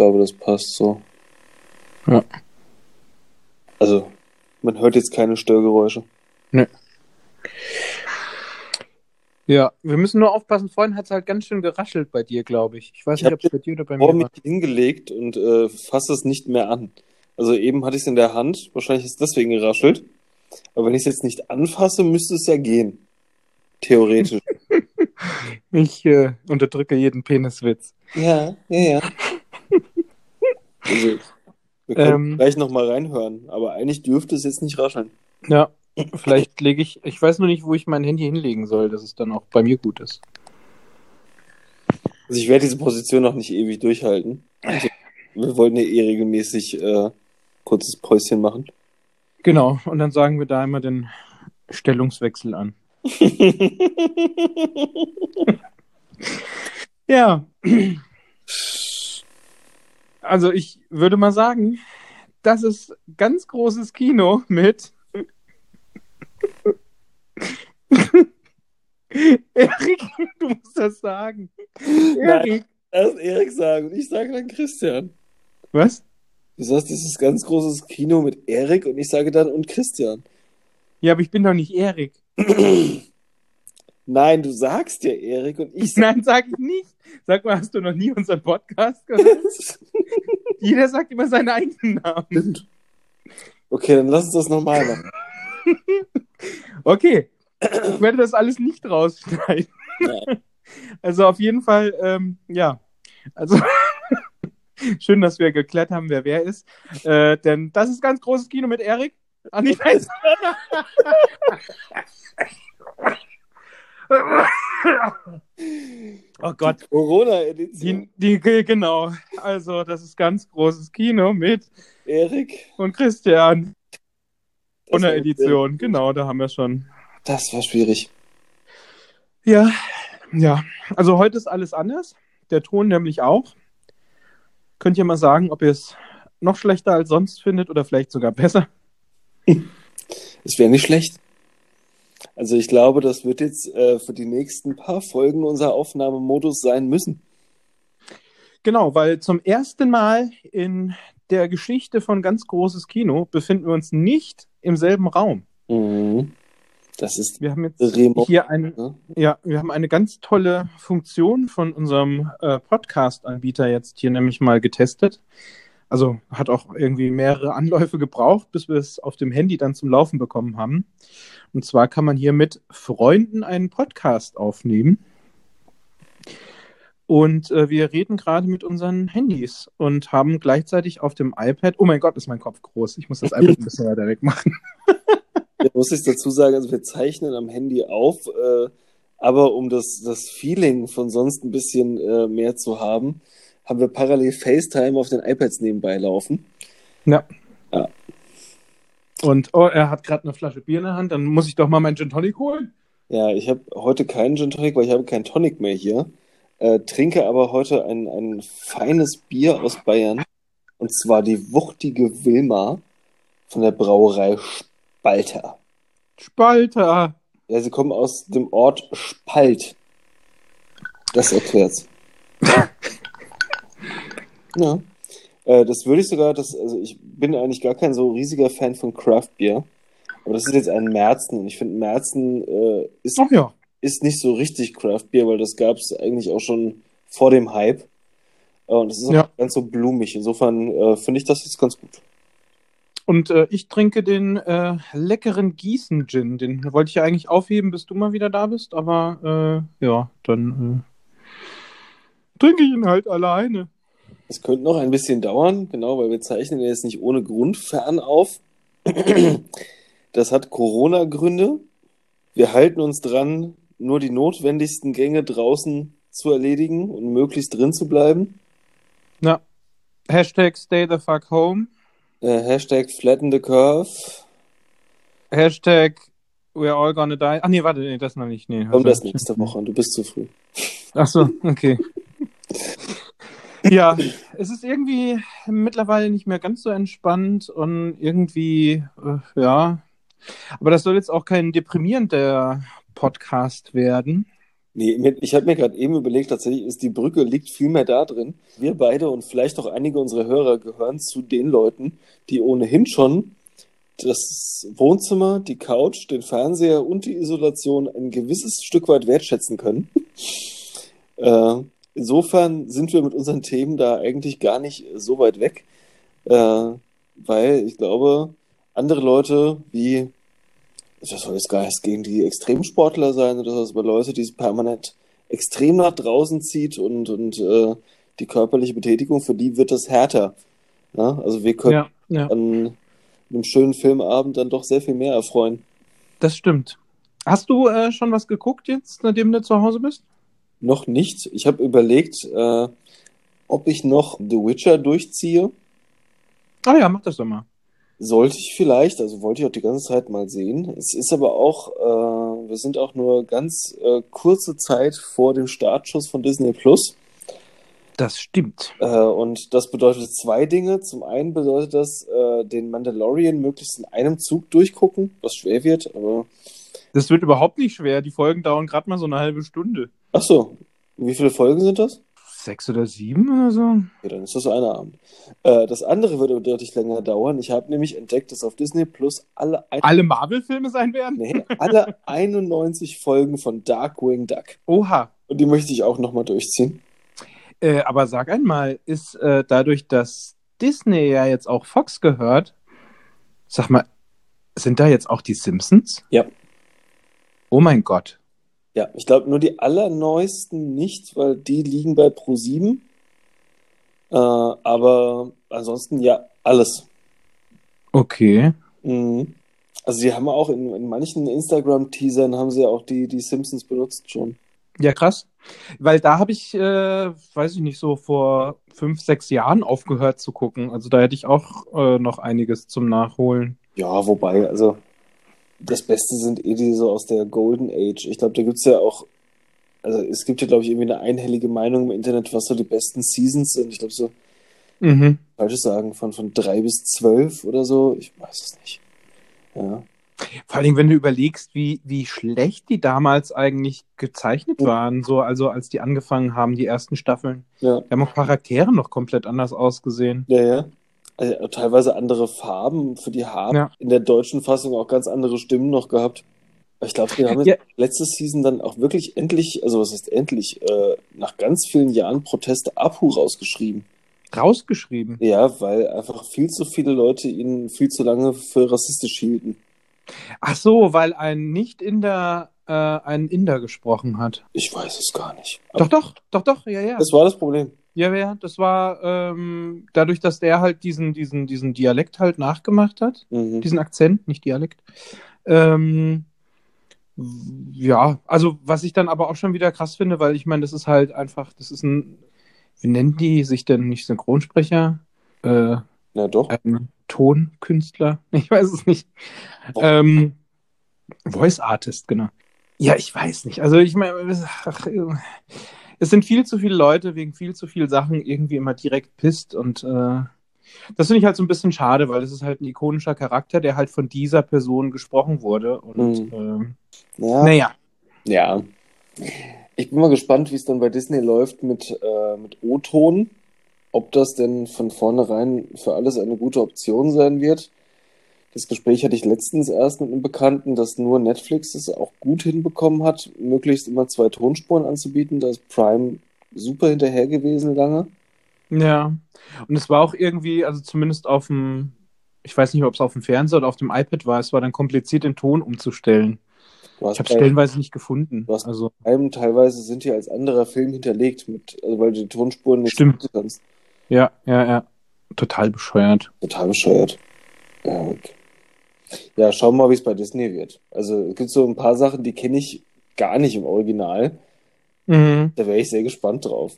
glaube, das passt so. Ja. Also, man hört jetzt keine Störgeräusche. Ja, wir müssen nur aufpassen. Vorhin hat es halt ganz schön geraschelt bei dir, glaube ich. Ich weiß Ich nicht, ob es bei dir oder bei mir mich war. hingelegt und äh, fasse es nicht mehr an. Also eben hatte ich es in der Hand, wahrscheinlich ist es deswegen geraschelt. Aber wenn ich es jetzt nicht anfasse, müsste es ja gehen. Theoretisch. Ich äh, unterdrücke jeden Peniswitz. ja, ja, ja. Also, wir können Ähm. gleich nochmal reinhören, aber eigentlich dürfte es jetzt nicht rascheln. Ja, vielleicht lege ich. Ich weiß nur nicht, wo ich mein Handy hinlegen soll, dass es dann auch bei mir gut ist. Also ich werde diese Position noch nicht ewig durchhalten. Also, wir wollten ja eh regelmäßig äh, kurzes Päuschen machen. Genau, und dann sagen wir da immer den Stellungswechsel an. Ja. Also ich würde mal sagen, das ist ganz großes Kino mit Erik, du musst das sagen. Erik. Lass Erik sagen und ich sage dann Christian. Was? Du sagst, dieses ganz großes Kino mit Erik und ich sage dann und Christian. Ja, aber ich bin doch nicht Erik. Nein, du sagst ja Erik und ich sage. Nein, sag ich nicht. Sag mal, hast du noch nie unseren Podcast gehört? Jeder sagt immer seinen eigenen Namen. okay, dann lass uns das nochmal machen. Okay. Ich werde das alles nicht rausschneiden. Nein. Also auf jeden Fall, ähm, ja. Also schön, dass wir geklärt haben, wer wer ist. Äh, denn das ist ganz großes Kino mit Erik. Nee, weiß. oh Gott. Corona-Edition. Die, die, genau. Also, das ist ganz großes Kino mit Erik. und Christian. Das Ohne war- Edition, genau, da haben wir schon. Das war schwierig. Ja, ja. Also heute ist alles anders. Der Ton nämlich auch. Könnt ihr mal sagen, ob ihr es noch schlechter als sonst findet oder vielleicht sogar besser? Es wäre nicht schlecht. Also ich glaube, das wird jetzt äh, für die nächsten paar Folgen unser Aufnahmemodus sein müssen. Genau, weil zum ersten Mal in der Geschichte von ganz großes Kino befinden wir uns nicht im selben Raum. Mhm. Das ist Wir haben jetzt Remote. hier eine, Ne? ja, wir haben eine ganz tolle Funktion von unserem äh, Podcast-Anbieter jetzt hier nämlich mal getestet. Also hat auch irgendwie mehrere Anläufe gebraucht, bis wir es auf dem Handy dann zum Laufen bekommen haben. Und zwar kann man hier mit Freunden einen Podcast aufnehmen. Und äh, wir reden gerade mit unseren Handys und haben gleichzeitig auf dem iPad, oh mein Gott, ist mein Kopf groß, ich muss das iPad ein bisschen weiter weg machen. Ja, muss ich dazu sagen, also wir zeichnen am Handy auf, äh, aber um das, das Feeling von sonst ein bisschen äh, mehr zu haben, haben wir parallel FaceTime auf den iPads nebenbei laufen. Ja. Ja. Und oh, er hat gerade eine Flasche Bier in der Hand, dann muss ich doch mal meinen Gin Tonic holen. Ja, ich habe heute keinen Gin Tonic, weil ich habe keinen Tonic mehr hier. Äh, trinke aber heute ein, ein feines Bier aus Bayern. Und zwar die wuchtige Wilma von der Brauerei Spalter. Spalter. Ja, sie kommen aus dem Ort Spalt. Das erklärt's. ja. Äh, das würde ich sogar, das, also ich bin eigentlich gar kein so riesiger Fan von Craft Beer. Aber das ist jetzt ein Merzen und ich finde Merzen äh, ist, ja. ist nicht so richtig Craft Beer, weil das gab es eigentlich auch schon vor dem Hype. Äh, und es ist auch Ja. nicht ganz so blumig. Insofern äh, finde ich das jetzt ganz gut. Und äh, ich trinke den äh, leckeren Gießen-Gin. Den wollte ich ja eigentlich aufheben, bis du mal wieder da bist, aber äh, ja, dann äh, trinke ich ihn halt alleine. Es könnte noch ein bisschen dauern, genau, weil wir zeichnen ja jetzt nicht ohne Grund fern auf. Das hat Corona-Gründe. Wir halten uns dran, nur die notwendigsten Gänge draußen zu erledigen und möglichst drin zu bleiben. Na, Hashtag stay the fuck home. Äh, Hashtag flatten the curve. Hashtag we're all gonna die. Ach nee, warte, nee, das noch nicht. Nee, Kommt also- das nächste Woche, du bist zu früh. Ach so, okay. ja, es ist irgendwie mittlerweile nicht mehr ganz so entspannt und irgendwie, äh, ja. Aber das soll jetzt auch kein deprimierender Podcast werden. Nee, ich habe mir gerade eben überlegt, tatsächlich ist die Brücke liegt viel mehr da drin. Wir beide und vielleicht auch einige unserer Hörer gehören zu den Leuten, die ohnehin schon das Wohnzimmer, die Couch, den Fernseher und die Isolation ein gewisses Stück weit wertschätzen können. äh, insofern sind wir mit unseren Themen da eigentlich gar nicht so weit weg, äh, weil ich glaube, andere Leute wie das soll jetzt gar nicht gegen die Extremsportler sein oder so, aber Leute, die es permanent extrem nach draußen zieht und, und äh, die körperliche Betätigung, für die wird das härter. Ja? Also wir können ja, ja. an einem schönen Filmabend dann doch sehr viel mehr erfreuen. Das stimmt. Hast du äh, schon was geguckt jetzt, nachdem du zu Hause bist? Noch nicht. Ich habe überlegt, äh, ob ich noch The Witcher durchziehe. Ah ja, mach das doch mal. Sollte ich vielleicht, also wollte ich auch die ganze Zeit mal sehen. Es ist aber auch, äh, wir sind auch nur ganz äh, kurze Zeit vor dem Startschuss von Disney Plus. Das stimmt. Äh, und das bedeutet zwei Dinge. Zum einen bedeutet das, äh, den Mandalorian möglichst in einem Zug durchgucken, was schwer wird, aber. Das wird überhaupt nicht schwer. Die Folgen dauern gerade mal so eine halbe Stunde. Ach so. Wie viele Folgen sind das? sechs oder sieben oder so. Ja, dann ist das einer Abend. Äh, das andere würde deutlich länger dauern. Ich habe nämlich entdeckt, dass auf Disney Plus alle. Alle Marvel-Filme sein werden? Nee, alle 91 Folgen von Darkwing Duck. Oha. Und die möchte ich auch nochmal durchziehen. Äh, aber sag einmal, ist äh, dadurch, dass Disney ja jetzt auch Fox gehört, sag mal, sind da jetzt auch die Simpsons? Ja. Oh mein Gott. Ja, ich glaube nur die allerneuesten nicht, weil die liegen bei Pro7. Äh, aber ansonsten ja, alles. Okay. Mhm. Also sie haben auch in, in manchen Instagram-Teasern haben sie auch die, die Simpsons benutzt schon. Ja, krass. Weil da habe ich, äh, weiß ich nicht, so vor fünf, sechs Jahren aufgehört zu gucken. Also da hätte ich auch äh, noch einiges zum Nachholen. Ja, wobei, also das Beste sind eh die so aus der Golden Age. Ich glaube, da gibt es ja auch, also es gibt ja, glaube ich, irgendwie eine einhellige Meinung im Internet, was so die besten Seasons sind. Ich glaube, so, mhm. falsches sagen, von, von drei bis zwölf oder so. Ich weiß es nicht. Ja. Vor allem, wenn du überlegst, wie, wie schlecht die damals eigentlich gezeichnet waren, so, also als die angefangen haben, die ersten Staffeln. Ja. Die haben auch Charaktere noch komplett anders ausgesehen. Ja, ja also teilweise andere Farben für die Haare. Ja. In der deutschen Fassung auch ganz andere Stimmen noch gehabt. Ich glaube, wir haben ja. letzte Season dann auch wirklich endlich, also was ist endlich, äh, nach ganz vielen Jahren Proteste Apu rausgeschrieben. Rausgeschrieben? Ja, weil einfach viel zu viele Leute ihn viel zu lange für rassistisch hielten. Ach so, weil ein Nicht-Inder äh, einen Inder gesprochen hat. Ich weiß es gar nicht. doch, doch, doch, doch, ja, ja. Das war das Problem. Ja, ja, das war ähm, dadurch, dass der halt diesen, diesen, diesen Dialekt halt nachgemacht hat, mhm. diesen Akzent, nicht Dialekt. Ähm, ja, also was ich dann aber auch schon wieder krass finde, weil ich meine, das ist halt einfach, das ist ein, wie nennen die sich denn nicht Synchronsprecher? Äh, ja, doch. Ein Tonkünstler? Ich weiß es nicht. Ähm, Voice Artist, genau. Ja, ich weiß nicht. Also ich meine, es sind viel zu viele Leute wegen viel zu vielen Sachen irgendwie immer direkt pisst und äh, das finde ich halt so ein bisschen schade, weil es ist halt ein ikonischer Charakter, der halt von dieser Person gesprochen wurde und mhm. äh, ja. naja. Ja. Ich bin mal gespannt, wie es dann bei Disney läuft mit, äh, mit O-Ton. Ob das denn von vornherein für alles eine gute Option sein wird. Das Gespräch hatte ich letztens erst mit einem Bekannten, dass nur Netflix es auch gut hinbekommen hat, möglichst immer zwei Tonspuren anzubieten. Da ist Prime super hinterher gewesen lange. Ja, und es war auch irgendwie, also zumindest auf dem, ich weiß nicht, ob es auf dem Fernseher oder auf dem iPad war, es war dann kompliziert, den Ton umzustellen. Ich habe es stellenweise nicht gefunden. Was also Prime teilweise sind die als anderer Film hinterlegt, mit, also weil du die Tonspuren nicht Stimmt. kannst. Ja, ja, ja. Total bescheuert. Total bescheuert. Ja, okay. Ja, schauen wir mal, wie es bei Disney wird. Also es gibt so ein paar Sachen, die kenne ich gar nicht im Original. Mhm. Da wäre ich sehr gespannt drauf.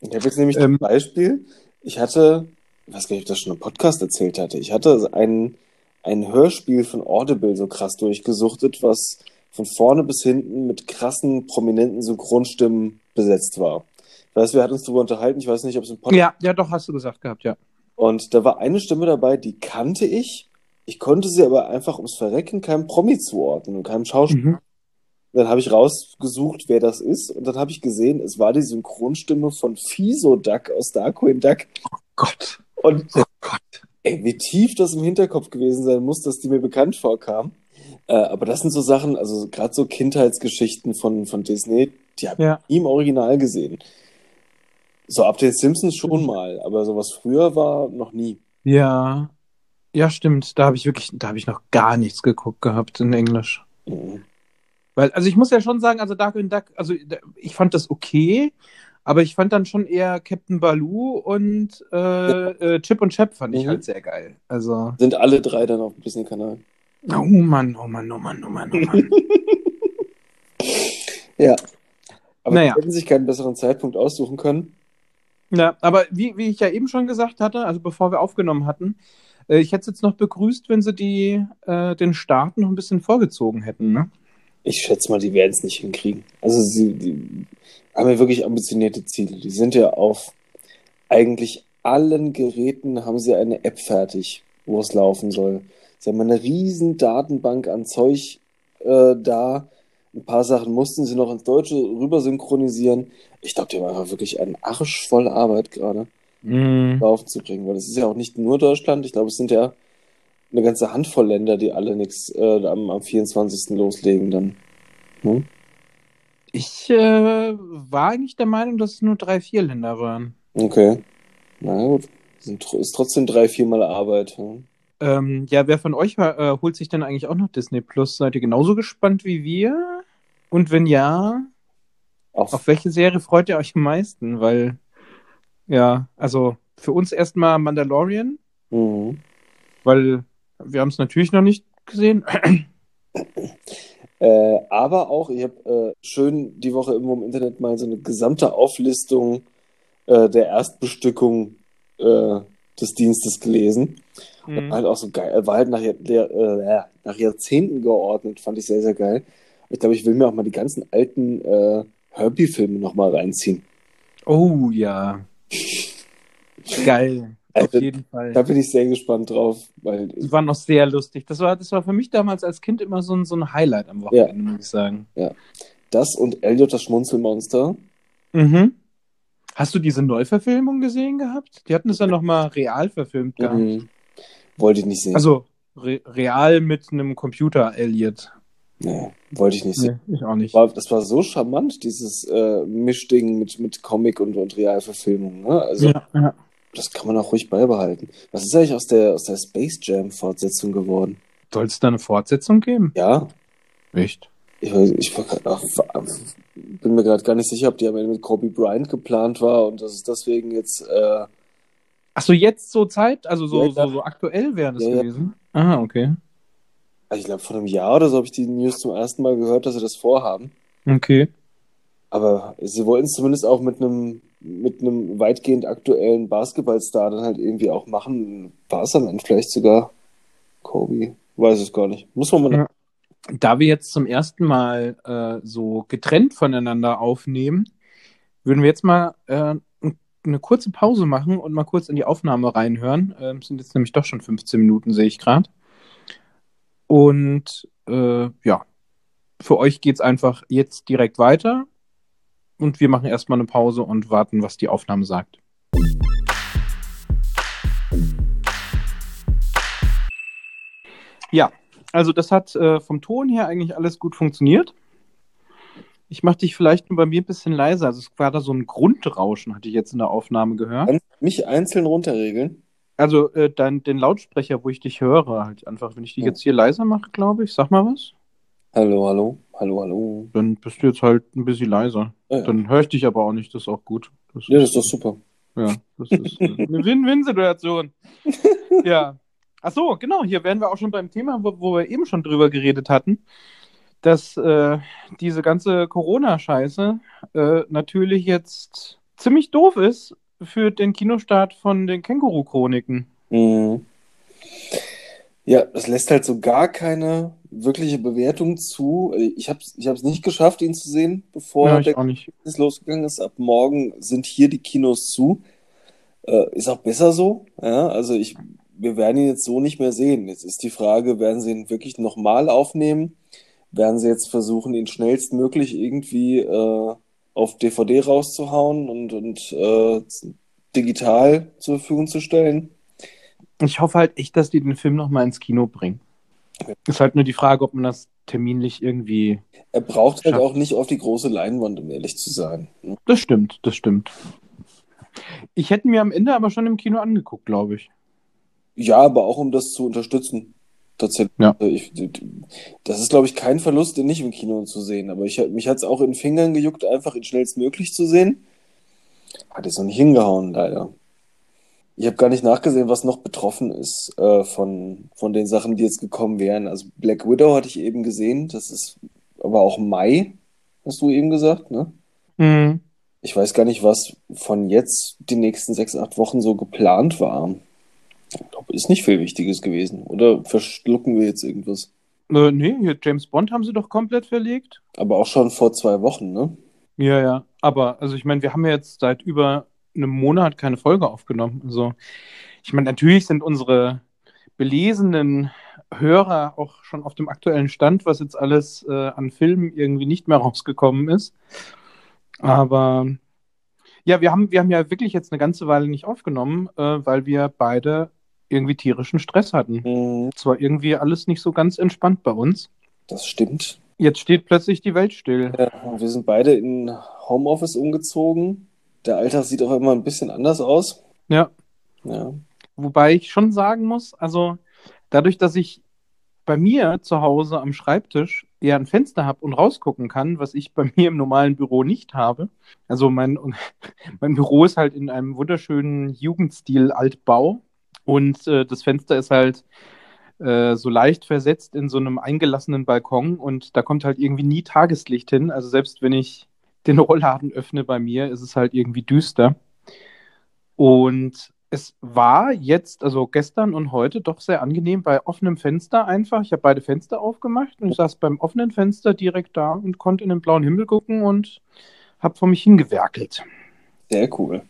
Ich habe jetzt nämlich ähm, zum Beispiel, ich hatte, ich weiß gar nicht, ob ich das schon im Podcast erzählt hatte, ich hatte ein, ein Hörspiel von Audible so krass durchgesuchtet, was von vorne bis hinten mit krassen, prominenten Synchronstimmen besetzt war. Ich weiß, wir hatten uns darüber unterhalten, ich weiß nicht, ob es ein Podcast Ja, ja, doch, hast du gesagt gehabt, ja. Und da war eine Stimme dabei, die kannte ich ich konnte sie aber einfach ums Verrecken keinem Promi zuordnen und keinem Schauspieler. Mhm. Dann habe ich rausgesucht, wer das ist. Und dann habe ich gesehen, es war die Synchronstimme von Fiso Duck aus Darkwing Duck. Oh Gott. Und Oh Gott. ey, wie tief das im Hinterkopf gewesen sein muss, dass die mir bekannt vorkam. Äh, aber das sind so Sachen, also gerade so Kindheitsgeschichten von, von Disney, die habe Ja. ich nie im Original gesehen. So ab den Simpsons schon mal, aber so was früher war noch nie. Ja. Ja, stimmt. Da habe ich wirklich, da habe ich noch gar nichts geguckt gehabt in Englisch. Mhm. Weil, also ich muss ja schon sagen, also Darkwing Duck, also ich fand das okay, aber ich fand dann schon eher Captain Baloo und äh, äh, Chip und Chap fand ich Mhm. halt sehr geil. Also, Sind alle drei dann auf dem Disney-Kanal. oh Mann, oh Mann, oh Mann, oh Mann, oh Mann. Ja. Aber Naja. die hätten sich keinen besseren Zeitpunkt aussuchen können. Ja, aber wie, wie ich ja eben schon gesagt hatte, also bevor wir aufgenommen hatten, ich hätte es jetzt noch begrüßt, wenn sie die, äh, den Start noch ein bisschen vorgezogen hätten, ne? Ich schätze mal, die werden es nicht hinkriegen. Also sie haben ja wirklich ambitionierte Ziele. Die sind ja auf eigentlich allen Geräten haben sie eine App fertig, wo es laufen soll. Sie haben eine riesen Datenbank an Zeug äh, da. Ein paar Sachen mussten sie noch ins Deutsche rüber synchronisieren. Ich glaube, die haben einfach wirklich einen Arsch voll Arbeit gerade Mhm. laufen zu bringen, weil es ist ja auch nicht nur Deutschland. Ich glaube, es sind ja eine ganze Handvoll Länder, die alle nichts äh, am, am 24. loslegen dann. Hm? Ich äh, war eigentlich der Meinung, dass es nur drei, vier Länder waren. Okay. Na gut. Sind, ist trotzdem drei, viermal Arbeit. Hm? Ähm, ja, wer von euch äh, holt sich denn eigentlich auch noch Disney Plus? Seid ihr genauso gespannt wie wir? Und wenn ja, Auch, auf welche Serie freut ihr euch am meisten? Weil, ja, also für uns erstmal Mandalorian, Mhm. weil wir haben es natürlich noch nicht gesehen. Äh, aber auch, ich habe äh, schön die Woche irgendwo im Internet mal so eine gesamte Auflistung äh, der Erstbestückung äh, des Dienstes gelesen. Mhm. Halt auch so geil. War halt nach, der, äh, nach Jahrzehnten geordnet. Fand ich sehr, sehr geil. Ich glaube, ich will mir auch mal die ganzen alten äh, Herbie-Filme nochmal reinziehen. Oh ja. Geil. Auf Also, jeden Fall. Da bin ich sehr gespannt drauf, weil Die waren noch sehr lustig. Das war, das war für mich damals als Kind immer so ein, so ein Highlight am Wochenende, muss ich sagen. das und Elliot das Schmunzelmonster. Mhm. Hast du diese Neuverfilmung gesehen gehabt? Die hatten es ja nochmal real verfilmt gehabt. Mhm. Wollte ich nicht sehen. Also re real mit einem Computer, Elliot. Nee, wollte ich nicht sehen. Nee, ich auch nicht. War, das war so charmant, dieses äh, Mischding mit, mit Comic und, und Realverfilmung. Ne? Also, Ja, ja. das kann man auch ruhig beibehalten. Was ist eigentlich aus der, aus der Space Jam-Fortsetzung geworden? Soll es da eine Fortsetzung geben? Ja, Echt? ich, ich ach, bin mir gerade gar nicht sicher, ob die am Ende mit Kobe Bryant geplant war und dass es deswegen jetzt. Äh, Ach so, jetzt so Zeit? Also so, Ja, so, so aktuell wäre das gewesen? Ah, okay. Also ich glaube, vor einem Jahr oder so habe ich die News zum ersten Mal gehört, dass sie das vorhaben. Okay. Aber sie wollten es zumindest auch mit einem mit einem weitgehend aktuellen Basketballstar dann halt irgendwie auch machen. War es dann vielleicht sogar Kobe? Weiß es gar nicht. Muss man mal. Ja. Da wir jetzt zum ersten Mal äh, so getrennt voneinander aufnehmen, würden wir jetzt mal äh, eine kurze Pause machen und mal kurz in die Aufnahme reinhören. Ähm, sind jetzt nämlich doch schon 15 Minuten, sehe ich gerade. Und äh, ja, für euch geht's einfach jetzt direkt weiter. Und wir machen erstmal eine Pause und warten, was die Aufnahme sagt. Ja, also das hat äh, vom Ton her eigentlich alles gut funktioniert. Ich mache dich vielleicht nur bei mir ein bisschen leiser. Also es war da so ein Grundrauschen, hatte ich jetzt in der Aufnahme gehört. Kannst du mich einzeln runterregeln? Also äh, dann den Lautsprecher, wo ich dich höre, halt einfach. Wenn ich die Ja. jetzt hier leiser mache, glaube ich, sag mal was, Hallo, hallo, hallo, hallo. dann bist du jetzt halt ein bisschen leiser. Ja, ja. Dann höre ich dich aber auch nicht, das ist auch gut. Das ja, das ist doch super. Ja, das ist äh, eine Win-Win-Situation. ja. Ach so, genau, hier wären wir auch schon beim Thema, wo, wo wir eben schon drüber geredet hatten, dass äh, diese ganze Corona-Scheiße äh, natürlich jetzt ziemlich doof ist für den Kinostart von den Känguru-Chroniken. Mhm. Ja, das lässt halt so gar keine wirkliche Bewertung zu. Ich habe es ich hab's nicht geschafft, ihn zu sehen, bevor Ja, der. Quiz losgegangen ist. Ab morgen sind hier die Kinos zu. Äh, ist auch besser so. Ja, also ich, wir werden ihn jetzt so nicht mehr sehen. Jetzt ist die Frage, werden sie ihn wirklich nochmal aufnehmen? werden sie jetzt versuchen, ihn schnellstmöglich irgendwie äh, auf DVD rauszuhauen und, und äh, digital zur Verfügung zu stellen. Ich hoffe halt echt, dass die den Film nochmal ins Kino bringen. Ist halt nur die Frage, ob man das terminlich irgendwie. Er braucht halt Schafft. auch nicht auf die große Leinwand, um ehrlich zu sein. Das stimmt, das stimmt. Ich hätte mir am Ende aber schon im Kino angeguckt, glaube ich. Ja, aber auch um das zu unterstützen. Tatsächlich. Ja. Also Ich, das ist, glaube ich, kein Verlust, den nicht im Kino zu sehen. Aber ich, mich hat es auch in den Fingern gejuckt, einfach ihn schnellstmöglich zu sehen. Hat es noch nicht hingehauen, leider. Ich habe gar nicht nachgesehen, was noch betroffen ist äh, von, von den Sachen, die jetzt gekommen wären. Also Black Widow hatte ich eben gesehen. Das ist aber auch Mai, hast du eben gesagt, ne? Mhm. Ich weiß gar nicht, was von jetzt die nächsten sechs, acht Wochen so geplant war. Ist nicht viel Wichtiges gewesen. Oder verschlucken wir jetzt irgendwas? Äh, nee, hier James Bond haben sie doch komplett verlegt. Aber auch schon vor zwei Wochen, ne? Ja, ja. Aber, also ich meine, wir haben ja jetzt seit über einem Monat keine Folge aufgenommen. Also, ich meine, natürlich sind unsere belesenen Hörer auch schon auf dem aktuellen Stand, was jetzt alles äh, an Filmen irgendwie nicht mehr rausgekommen ist. Aber ja, wir haben, wir haben ja wirklich jetzt eine ganze Weile nicht aufgenommen, äh, weil wir beide irgendwie tierischen Stress hatten. Mhm, Es war irgendwie alles nicht so ganz entspannt bei uns. das stimmt. Jetzt steht plötzlich die Welt still. Ja, wir sind beide in Homeoffice umgezogen. Der Alltag sieht auch immer ein bisschen anders aus. Ja. Ja. Wobei ich schon sagen muss, also dadurch, dass ich bei mir zu Hause am Schreibtisch eher ein Fenster habe und rausgucken kann, was ich bei mir im normalen Büro nicht habe. Also mein, mein Büro ist halt in einem wunderschönen Jugendstil Altbau und äh, das Fenster ist halt äh, so leicht versetzt in so einem eingelassenen Balkon und da kommt halt irgendwie nie Tageslicht hin. Also selbst wenn ich den Rollladen öffne bei mir, ist es halt irgendwie düster. Und es war jetzt, also gestern und heute, doch sehr angenehm bei offenem Fenster einfach. Ich habe beide Fenster aufgemacht und ich saß beim offenen Fenster direkt da und konnte in den blauen Himmel gucken und habe vor mich hingewerkelt. Sehr cool.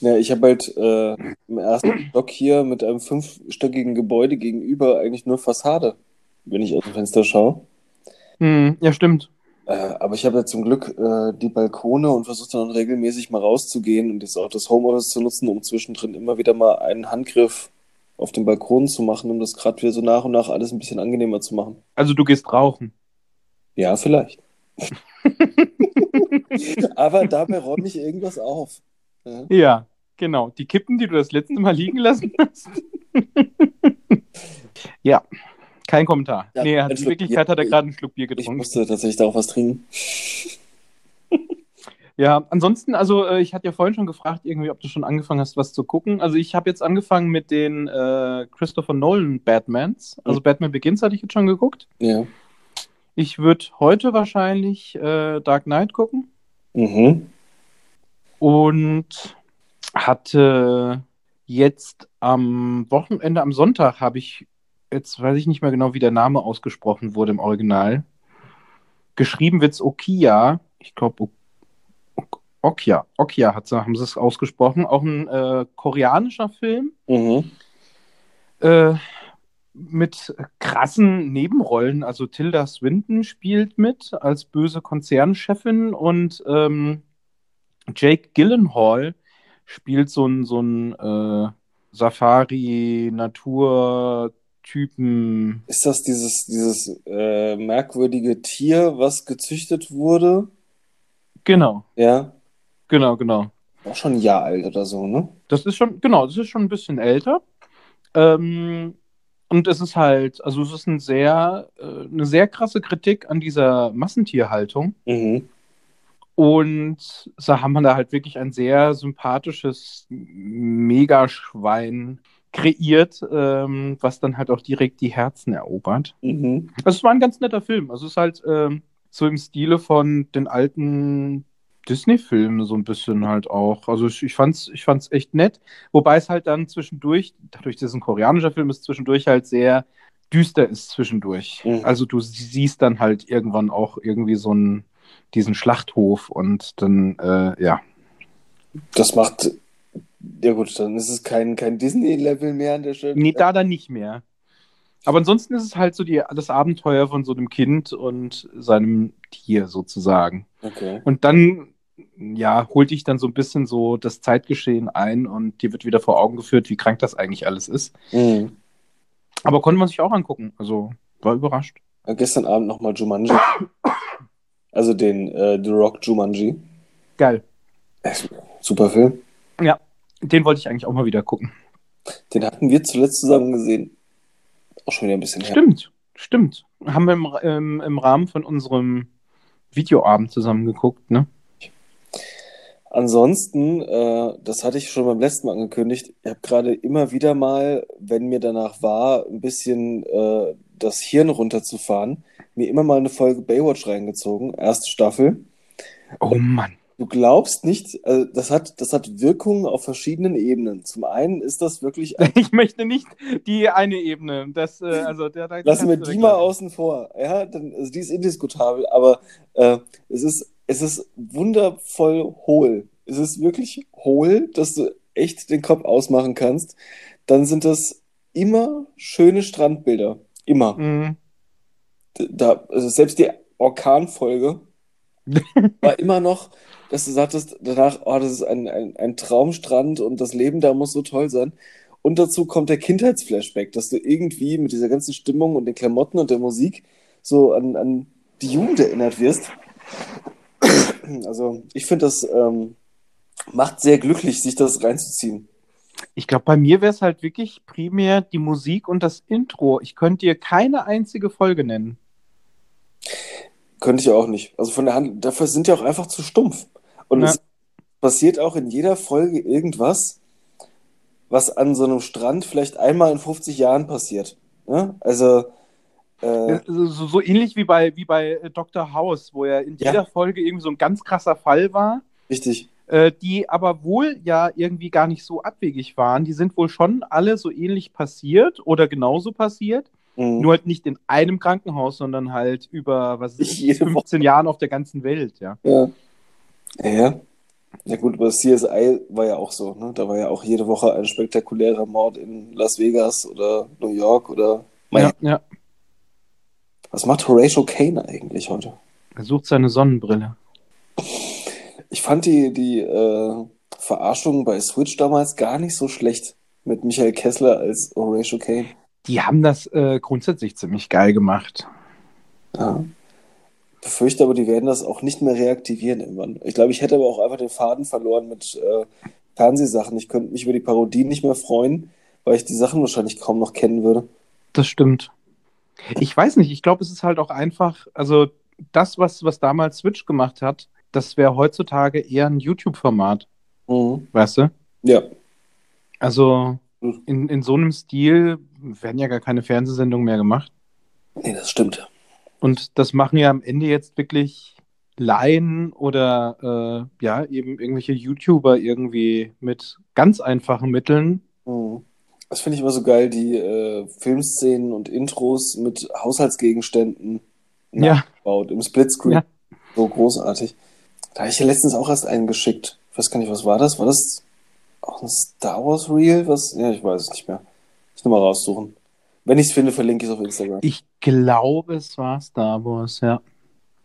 Ja, ich habe halt äh, im ersten Stock hier mit einem fünfstöckigen Gebäude gegenüber eigentlich nur Fassade, wenn ich aus dem Fenster schaue. Hm, ja, stimmt. Äh, aber ich habe ja zum Glück äh, die Balkone und versuche dann regelmäßig mal rauszugehen und jetzt auch das Homeoffice zu nutzen, um zwischendrin immer wieder mal einen Handgriff auf dem Balkon zu machen, um das gerade wieder so nach und nach alles ein bisschen angenehmer zu machen. Also du gehst rauchen. Ja, vielleicht. Aber dabei räume ich irgendwas auf. Ja. Ja, genau. Die Kippen, die du das letzte Mal liegen lassen hast. ja, kein Kommentar. Ja, nee, in Wirklichkeit Bier. hat er gerade einen Schluck Bier Ich getrunken. musste tatsächlich darauf was trinken. Ja, ansonsten, also äh, ich hatte ja vorhin schon gefragt, irgendwie, ob du schon angefangen hast, was zu gucken. Also ich habe jetzt angefangen mit den äh, Christopher Nolan Batmans. Also Batman Begins hatte ich jetzt schon geguckt. Ja. Ich würde heute wahrscheinlich äh, Dark Knight gucken Mhm. Und hatte jetzt am Wochenende, am Sonntag, habe ich, jetzt weiß ich nicht mehr genau, wie der Name ausgesprochen wurde im Original. Geschrieben wird es Okia. Ich glaube, Okia. Okia hat, haben sie es ausgesprochen. Auch ein äh, koreanischer Film. Mhm. Äh, mit krassen Nebenrollen. Also Tilda Swinton spielt mit als böse Konzernchefin und ähm, Jake Gyllenhaal spielt so ein, so ein äh, Safari-Natur-Typen. Ist das dieses, dieses äh, merkwürdige Tier, was gezüchtet wurde? Genau, Ja. genau, genau. Auch schon ein Jahr alt oder so, ne? Das ist schon, genau, das ist schon ein bisschen älter. Ähm, und es ist halt, also es ist ein sehr, äh, eine sehr krasse Kritik an dieser Massentierhaltung. Mhm. Und so haben wir da halt wirklich ein sehr sympathisches Megaschwein kreiert, ähm, was dann halt auch direkt die Herzen erobert. Mhm. Also es war ein ganz netter Film. Also es ist halt ähm, so im Stile von den alten Disney-Filmen so ein bisschen halt auch. Also ich, ich fand's, ich fand's echt nett. Wobei es halt dann zwischendurch, dadurch, dass es ein koreanischer Film ist, zwischendurch halt sehr düster ist zwischendurch. Mhm. Also du siehst dann halt irgendwann auch irgendwie so einen, diesen Schlachthof und dann, äh, ja. Das macht. Ja, gut, dann ist es kein, kein Disney-Level mehr an der Stelle. Nee, da dann nicht mehr. Aber ansonsten ist es halt so die, das Abenteuer von so einem Kind und seinem Tier sozusagen. Okay. Und dann, ja, holt dich dann so ein bisschen so das Zeitgeschehen ein und dir wird wieder vor Augen geführt, wie krank das eigentlich alles ist. Mhm. Aber konnte man sich auch angucken. Also war überrascht. Ja, Gestern Abend nochmal Jumanji. Also den äh, The Rock Jumanji. Geil. Äh, Super Film. Ja, den wollte ich eigentlich auch mal wieder gucken. Den hatten wir zuletzt zusammen gesehen. Auch schon wieder ein bisschen her. Stimmt, stimmt. Haben wir im, im, im Rahmen von unserem Videoabend zusammen geguckt, ne? Ansonsten, äh, das hatte ich schon beim letzten Mal angekündigt, ich habe gerade immer wieder mal, wenn mir danach war, ein bisschen äh, das Hirn runterzufahren, mir immer mal eine Folge Baywatch reingezogen, erste Staffel. Oh Mann. Du glaubst nicht, also das hat, das hat Wirkungen auf verschiedenen Ebenen. Zum einen ist das wirklich ein Ich möchte nicht die eine Ebene. Das, äh, also der, der Lassen wir die mal außen vor. Ja, dann, also die ist indiskutabel, aber äh, es ist, es ist wundervoll hohl. Es ist wirklich hohl, dass du echt den Kopf ausmachen kannst. Dann sind das immer schöne Strandbilder. Immer. Mhm. Da, also selbst die Orkanfolge war immer noch, dass du sagtest danach, oh, das ist ein, ein, ein Traumstrand und das Leben da muss so toll sein. Und dazu kommt der Kindheitsflashback, dass du irgendwie mit dieser ganzen Stimmung und den Klamotten und der Musik so an, an die Jugend erinnert wirst. Also ich finde, das ähm, macht sehr glücklich, sich das reinzuziehen. Ich glaube, bei mir wäre es halt wirklich primär die Musik und das Intro. Ich könnte dir keine einzige Folge nennen. Könnte ich auch nicht. Also von der Hand, dafür sind die auch einfach zu stumpf. Und Ja. es passiert auch in jeder Folge irgendwas, was an so einem Strand vielleicht einmal in 50 Jahren passiert. Ne? Also, äh, So, so, so ähnlich wie bei, wie bei äh, Dr. House, wo ja in Ja. jeder Folge irgendwie so ein ganz krasser Fall war, richtig. äh, die aber wohl ja irgendwie gar nicht so abwegig waren. Die sind wohl schon alle so ähnlich passiert oder genauso passiert. Mhm. Nur halt nicht in einem Krankenhaus, sondern halt über, was ist jede 15 Jahren auf der ganzen Welt, ja. Ja. Ja, ja. Gut, aber CSI war ja auch so, ne? Da war ja auch jede Woche ein spektakulärer Mord in Las Vegas oder New York oder Ja, ja. Was macht Horatio Kane eigentlich heute? Er sucht seine Sonnenbrille. Ich fand die, die äh, Verarschung bei Switch damals gar nicht so schlecht mit Michael Kessler als Horatio Kane. Die haben das äh, grundsätzlich ziemlich geil gemacht. Ja. Befürchte aber, die werden das auch nicht mehr reaktivieren irgendwann. Ich glaube, ich hätte aber auch einfach den Faden verloren mit äh, Fernsehsachen. Ich könnte mich über die Parodien nicht mehr freuen, weil ich die Sachen wahrscheinlich kaum noch kennen würde. Das stimmt. Ich weiß nicht, ich glaube, es ist halt auch einfach, also das, was, was damals Switch gemacht hat, das wäre heutzutage eher ein YouTube-Format, Mhm. weißt du? Ja. Also in, in so einem Stil werden ja gar keine Fernsehsendungen mehr gemacht. Nee, das stimmt. Und das machen ja am Ende jetzt wirklich Laien oder äh, ja, eben irgendwelche YouTuber irgendwie mit ganz einfachen Mitteln. Mhm. Das finde ich immer so geil, die äh, Filmszenen und Intros mit Haushaltsgegenständen Ja. nachgebaut im Splitscreen. Ja. So großartig. Da habe ich ja letztens auch erst einen geschickt. Ich weiß gar nicht, was war das? War das auch ein Star Wars Reel? Was? Ja, ich weiß es nicht mehr. Ich nur mal raussuchen. Wenn ich es finde, verlinke ich es auf Instagram. Ich glaube, es war Star Wars, ja.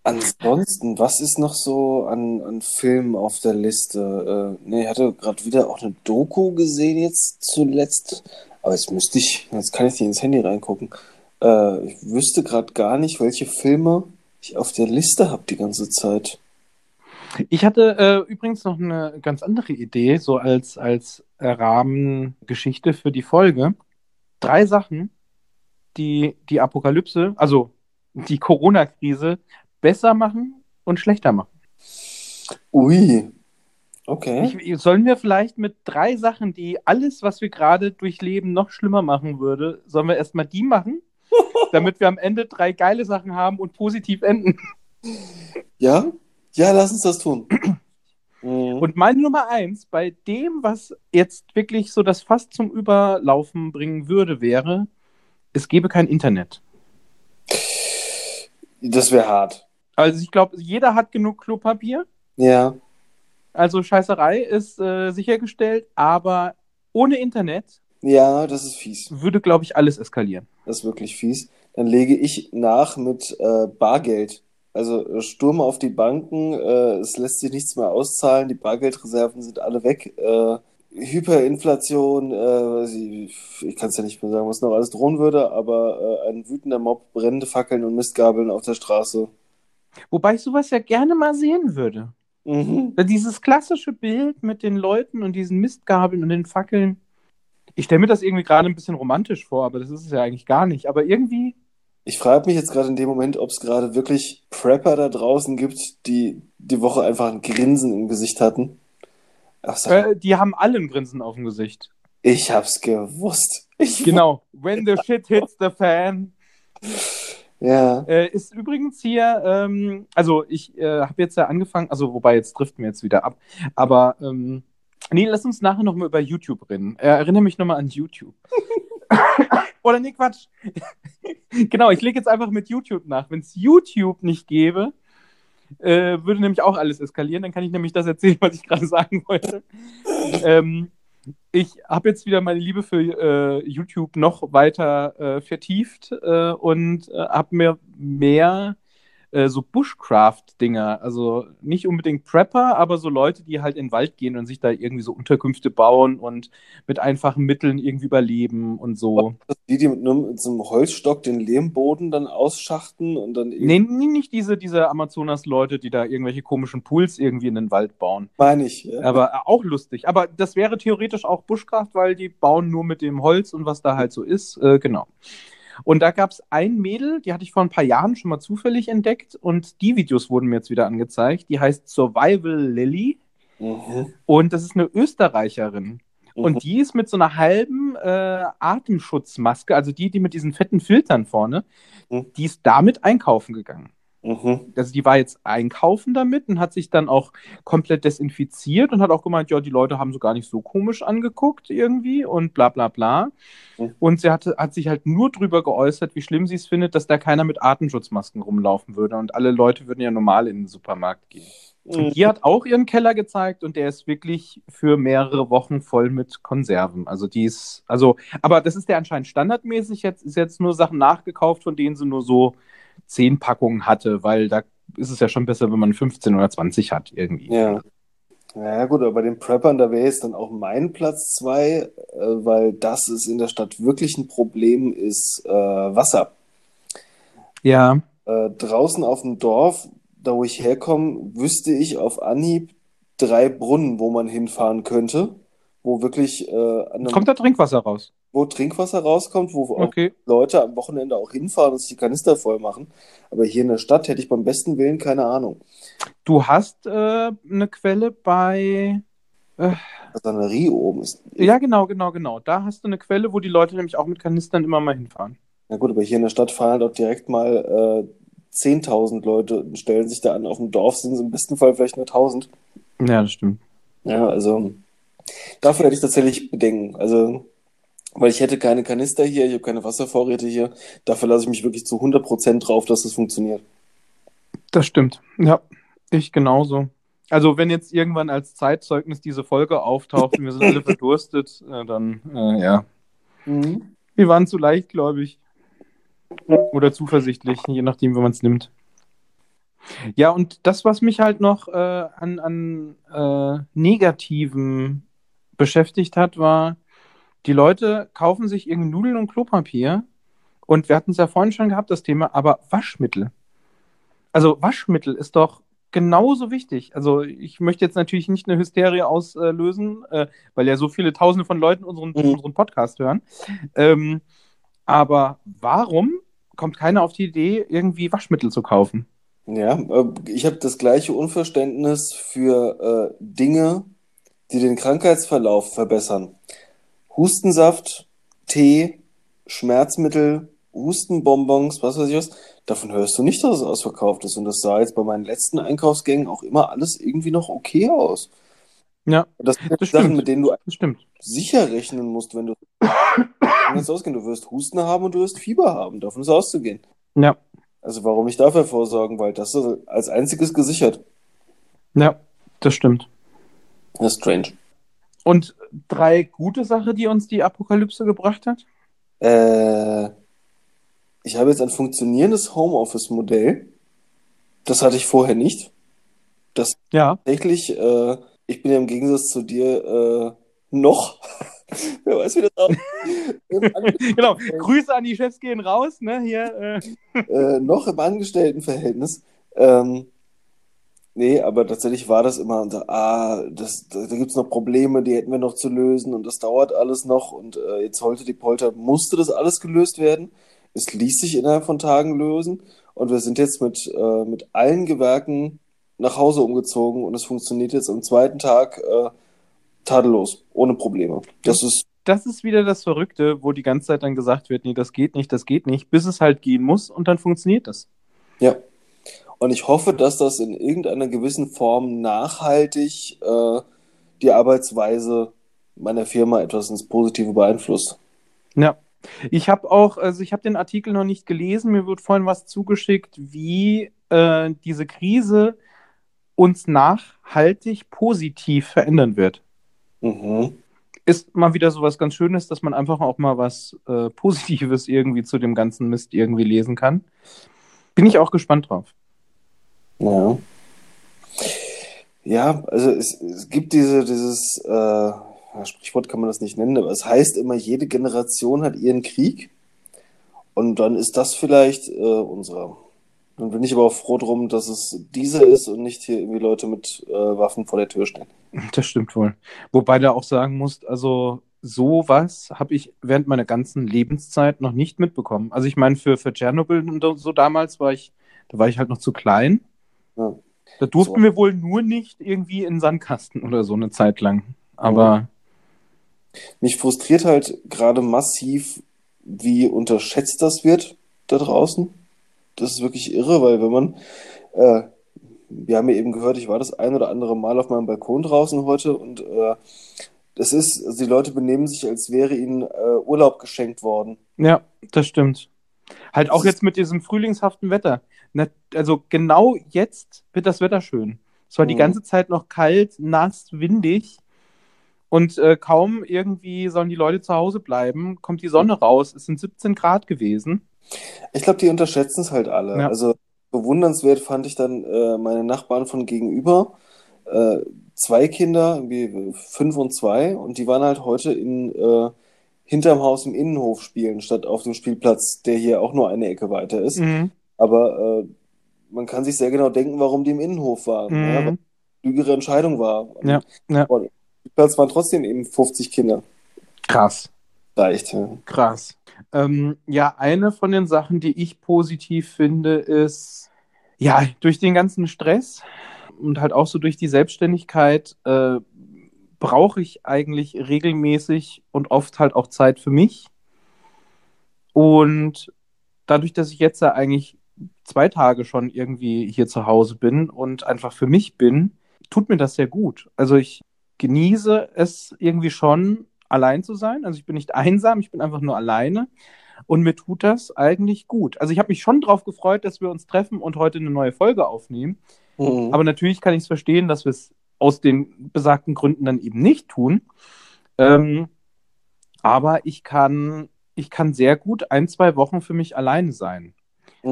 Ansonsten, was ist noch so an, an Filmen auf der Liste? Äh, nee, ich hatte gerade wieder auch eine Doku gesehen jetzt zuletzt. Aber jetzt müsste ich, jetzt kann ich nicht ins Handy reingucken. Äh, ich wüsste gerade gar nicht, welche Filme ich auf der Liste habe die ganze Zeit. Ich hatte äh, übrigens noch eine ganz andere Idee, so als, als Rahmengeschichte für die Folge. Drei Sachen, die die Apokalypse, also die Corona-Krise, besser machen und schlechter machen. Ui. Okay. Ich- sollen wir vielleicht mit drei Sachen, die alles, was wir gerade durchleben, noch schlimmer machen würde, sollen wir erstmal die machen, damit wir am Ende drei geile Sachen haben und positiv enden? Ja? Ja, lass uns das tun. Mhm. Und meine Nummer eins, bei dem, was jetzt wirklich so das Fass zum Überlaufen bringen würde, wäre, es gäbe kein Internet. Das wäre hart. Also ich glaube, jeder hat genug Klopapier. Ja. Also Scheißerei ist äh, sichergestellt, aber ohne Internet Ja, das ist fies. Würde, glaube ich, alles eskalieren. Das ist wirklich fies. Dann lege ich nach mit äh, Bargeld. Also äh, Sturm auf die Banken, äh, es lässt sich nichts mehr auszahlen, die Bargeldreserven sind alle weg. Äh, Hyperinflation, äh, ich, ich kann es ja nicht mehr sagen, was noch alles drohen würde, aber äh, ein wütender Mob, brennende Fackeln und Mistgabeln auf der Straße. Wobei ich sowas ja gerne mal sehen würde. Mhm. Dieses klassische Bild mit den Leuten und diesen Mistgabeln und den Fackeln. Ich stelle mir das irgendwie gerade ein bisschen romantisch vor, aber das ist es ja eigentlich gar nicht. Aber irgendwie, Ich frage mich jetzt gerade in dem Moment, ob es gerade wirklich Prepper da draußen gibt, die die Woche einfach ein Grinsen im Gesicht hatten. Ach, äh, die haben alle ein Grinsen auf dem Gesicht. ich hab's gewusst. Ich, Genau. When the shit hits the fan. Ja. Äh, ist übrigens hier, ähm, also ich äh, habe jetzt ja angefangen, also wobei jetzt driften wir jetzt wieder ab, aber ähm, nee, lass uns nachher nochmal über YouTube reden. Äh, erinnere mich nochmal an YouTube. Oder nee, Quatsch. genau, ich lege jetzt einfach mit YouTube nach. Wenn es YouTube nicht gäbe, äh, würde nämlich auch alles eskalieren. Dann kann ich nämlich das erzählen, was ich gerade sagen wollte. ähm, ich habe jetzt wieder meine Liebe für äh, YouTube noch weiter äh, vertieft äh, und äh, habe mir mehr äh, so Bushcraft-Dinger, also nicht unbedingt Prepper, aber so Leute, die halt in den Wald gehen und sich da irgendwie so Unterkünfte bauen und mit einfachen Mitteln irgendwie überleben und so. Die, die mit, nur mit so einem Holzstock den Lehmboden dann ausschachten und dann Nee, nee, nicht diese, diese Amazonas-Leute, die da irgendwelche komischen Pools irgendwie in den Wald bauen. meine ich. Ja. Aber äh, auch lustig. Aber das wäre theoretisch auch Bushcraft, weil die bauen nur mit dem Holz und was da halt so ist. Äh, genau. Und da gab es ein Mädel, die hatte ich vor ein paar Jahren schon mal zufällig entdeckt und die Videos wurden mir jetzt wieder angezeigt. Die heißt Survival Lily Mhm. und das ist eine Österreicherin. Mhm. Und die ist mit so einer halben äh, Atemschutzmaske, also die, die mit diesen fetten Filtern vorne, Mhm. die ist damit einkaufen gegangen. Mhm. Also die war jetzt einkaufen damit und hat sich dann auch komplett desinfiziert und hat auch gemeint, ja, die Leute haben so gar nicht so komisch angeguckt irgendwie und bla bla bla. Mhm. Und sie hatte, hat sich halt nur drüber geäußert, wie schlimm sie es findet, dass da keiner mit Atemschutzmasken rumlaufen würde und alle Leute würden ja normal in den Supermarkt gehen. Mhm. Und die hat auch ihren Keller gezeigt und der ist wirklich für mehrere Wochen voll mit Konserven. Also die ist, also, aber das ist ja anscheinend standardmäßig. Jetzt ist jetzt nur Sachen nachgekauft, von denen sie nur so zehn Packungen hatte, weil da ist es ja schon besser, wenn man 15 oder 20 hat irgendwie. Ja. Ja, gut, aber bei den Preppern, da wäre jetzt dann auch mein Platz zwei, äh, weil das ist in der Stadt wirklich ein Problem, ist äh, Wasser. Ja, Äh, draußen auf dem Dorf, da wo ich herkomme, wüsste ich auf Anhieb drei Brunnen, wo man hinfahren könnte, wo wirklich äh, kommt da Trinkwasser raus. Wo Trinkwasser rauskommt, wo Okay. Leute am Wochenende auch hinfahren und sich die Kanister voll machen. Aber hier in der Stadt hätte ich beim besten Willen keine Ahnung. Du hast äh, eine Quelle bei. Sanerie oben ist. Ja, genau, genau, genau. Da hast du eine Quelle, wo die Leute nämlich auch mit Kanistern immer mal hinfahren. Na gut, aber hier in der Stadt fahren halt auch direkt mal äh, 10.000 Leute und stellen sich da an. Auf dem Dorf sind es im besten Fall vielleicht nur 1.000. Ja, das stimmt. Ja, also dafür hätte ich tatsächlich Bedenken. Also, weil ich hätte keine Kanister hier, ich habe keine Wasservorräte hier. Dafür lasse ich mich wirklich zu 100% drauf, dass das funktioniert. Das stimmt. Ja, ich genauso. Also, wenn jetzt irgendwann als Zeitzeugnis diese Folge auftaucht und wir sind alle verdurstet, äh, dann, äh, ja. Wir waren zu leichtgläubig. Oder zuversichtlich, je nachdem, wie man es nimmt. Ja, und das, was mich halt noch äh, an, an äh, Negativen beschäftigt hat, war, die Leute kaufen sich irgendwie Nudeln und Klopapier. Und wir hatten es ja vorhin schon gehabt, das Thema, aber Waschmittel. Also Waschmittel ist doch genauso wichtig. Also ich möchte jetzt natürlich nicht eine Hysterie auslösen, äh, weil ja so viele Tausende von Leuten unseren, Mhm. unseren Podcast hören. Ähm, aber warum kommt keiner auf die Idee, irgendwie Waschmittel zu kaufen? Ja, äh, ich habe das gleiche Unverständnis für äh, Dinge, die den Krankheitsverlauf verbessern. Hustensaft, Tee, Schmerzmittel, Hustenbonbons, was weiß ich was. Davon hörst du nicht, dass es ausverkauft ist. Und das sah jetzt bei meinen letzten Einkaufsgängen auch immer alles irgendwie noch okay aus. Ja, Und das sind Das Sachen, stimmt. mit denen du sicher rechnen musst, wenn du kannst ausgehen. Du wirst Husten haben und du wirst Fieber haben. Davon ist auszugehen. Ja, Also warum nicht dafür vorsorgen? Weil das ist als einziges gesichert. ja, das stimmt. Das ist strange. Und drei gute Sachen, die uns die Apokalypse gebracht hat? Äh, ich habe jetzt ein funktionierendes Homeoffice-Modell. Das hatte ich vorher nicht. Das Ja. tatsächlich, äh, ich bin ja im Gegensatz zu dir äh, noch, wer weiß, wie das aussieht, Genau. Grüße an die Chefs gehen raus, ne? Hier. Äh. äh, noch im Angestelltenverhältnis. Ähm, nee, aber tatsächlich war das immer, so, ah, das, da, da gibt es noch Probleme, die hätten wir noch zu lösen und das dauert alles noch und äh, jetzt heute die Polter, musste das alles gelöst werden. Es ließ sich innerhalb von Tagen lösen und wir sind jetzt mit, äh, mit allen Gewerken nach Hause umgezogen und es funktioniert jetzt am zweiten Tag äh, tadellos, ohne Probleme. Das ist, Das ist wieder das Verrückte, wo die ganze Zeit dann gesagt wird, nee, das geht nicht, das geht nicht, bis es halt gehen muss und dann funktioniert das. ja. Und ich hoffe, dass das in irgendeiner gewissen Form nachhaltig äh, die Arbeitsweise meiner Firma etwas ins Positive beeinflusst. Ja. Ich habe auch, also ich habe den Artikel noch nicht gelesen, mir wird vorhin was zugeschickt, wie äh, diese Krise uns nachhaltig positiv verändern wird. Mhm. Ist mal wieder so was ganz Schönes, dass man einfach auch mal was äh, Positives irgendwie zu dem ganzen Mist irgendwie lesen kann. Bin ich auch gespannt drauf. Ja. Ja, also es, es gibt diese, dieses, äh, Sprichwort kann man das nicht nennen, aber es heißt immer, jede Generation hat ihren Krieg. Und dann ist das vielleicht äh, unserer. Dann bin ich aber auch froh drum, dass es dieser ist und nicht hier irgendwie Leute mit äh, Waffen vor der Tür stehen. Das stimmt wohl. Wobei du auch sagen musst, also sowas habe ich während meiner ganzen Lebenszeit noch nicht mitbekommen. Also ich meine, für, für Tschernobyl und so damals war ich, da war ich halt noch zu klein. Ja. Da durften So. wir wohl nur nicht irgendwie in Sandkasten oder so eine Zeit lang. Aber Mich frustriert halt gerade massiv, wie unterschätzt das wird da draußen. Das ist wirklich irre, weil wenn man, äh, wir haben ja eben gehört, ich war das ein oder andere Mal auf meinem Balkon draußen heute und äh, das ist, also die Leute benehmen sich, als wäre ihnen äh, Urlaub geschenkt worden. ja, das stimmt. Halt auch jetzt mit diesem frühlingshaften Wetter. Also genau jetzt wird das Wetter schön. Es war die Mhm. ganze Zeit noch kalt, nass, windig. Und äh, kaum irgendwie sollen die Leute zu Hause bleiben, kommt die Sonne raus. Es sind 17 Grad gewesen. Ich glaube, die unterschätzen es halt alle. Ja. Also bewundernswert fand ich dann äh, meine Nachbarn von gegenüber. Äh, zwei Kinder, wie fünf und zwei, und die waren halt heute in äh, hinterm Haus im Innenhof spielen, statt auf dem Spielplatz, der hier auch nur eine Ecke weiter ist. Mhm. Aber äh, man kann sich sehr genau denken, warum die im Innenhof waren. Ja, weil Mhm. eine klügere Entscheidung war. Und Ja, ja. auf dem Spielplatz waren trotzdem eben 50 Kinder. Krass. Reicht. Ja. Krass. Ähm, ja, eine von den Sachen, die ich positiv finde, ist, ja, durch den ganzen Stress und halt auch so durch die Selbstständigkeit äh, brauche ich eigentlich regelmäßig und oft halt auch Zeit für mich. Und dadurch, dass ich jetzt ja eigentlich zwei Tage schon irgendwie hier zu Hause bin und einfach für mich bin, tut mir das sehr gut. Also ich genieße es irgendwie schon, allein zu sein. Also ich bin nicht einsam, ich bin einfach nur alleine. Und mir tut das eigentlich gut. Also ich habe mich schon darauf gefreut, dass wir uns treffen und heute eine neue Folge aufnehmen. Mhm. Aber natürlich kann ich es verstehen, dass wir es aus den besagten Gründen dann eben nicht tun. Ähm, aber ich kann, ich kann sehr gut ein, zwei Wochen für mich alleine sein.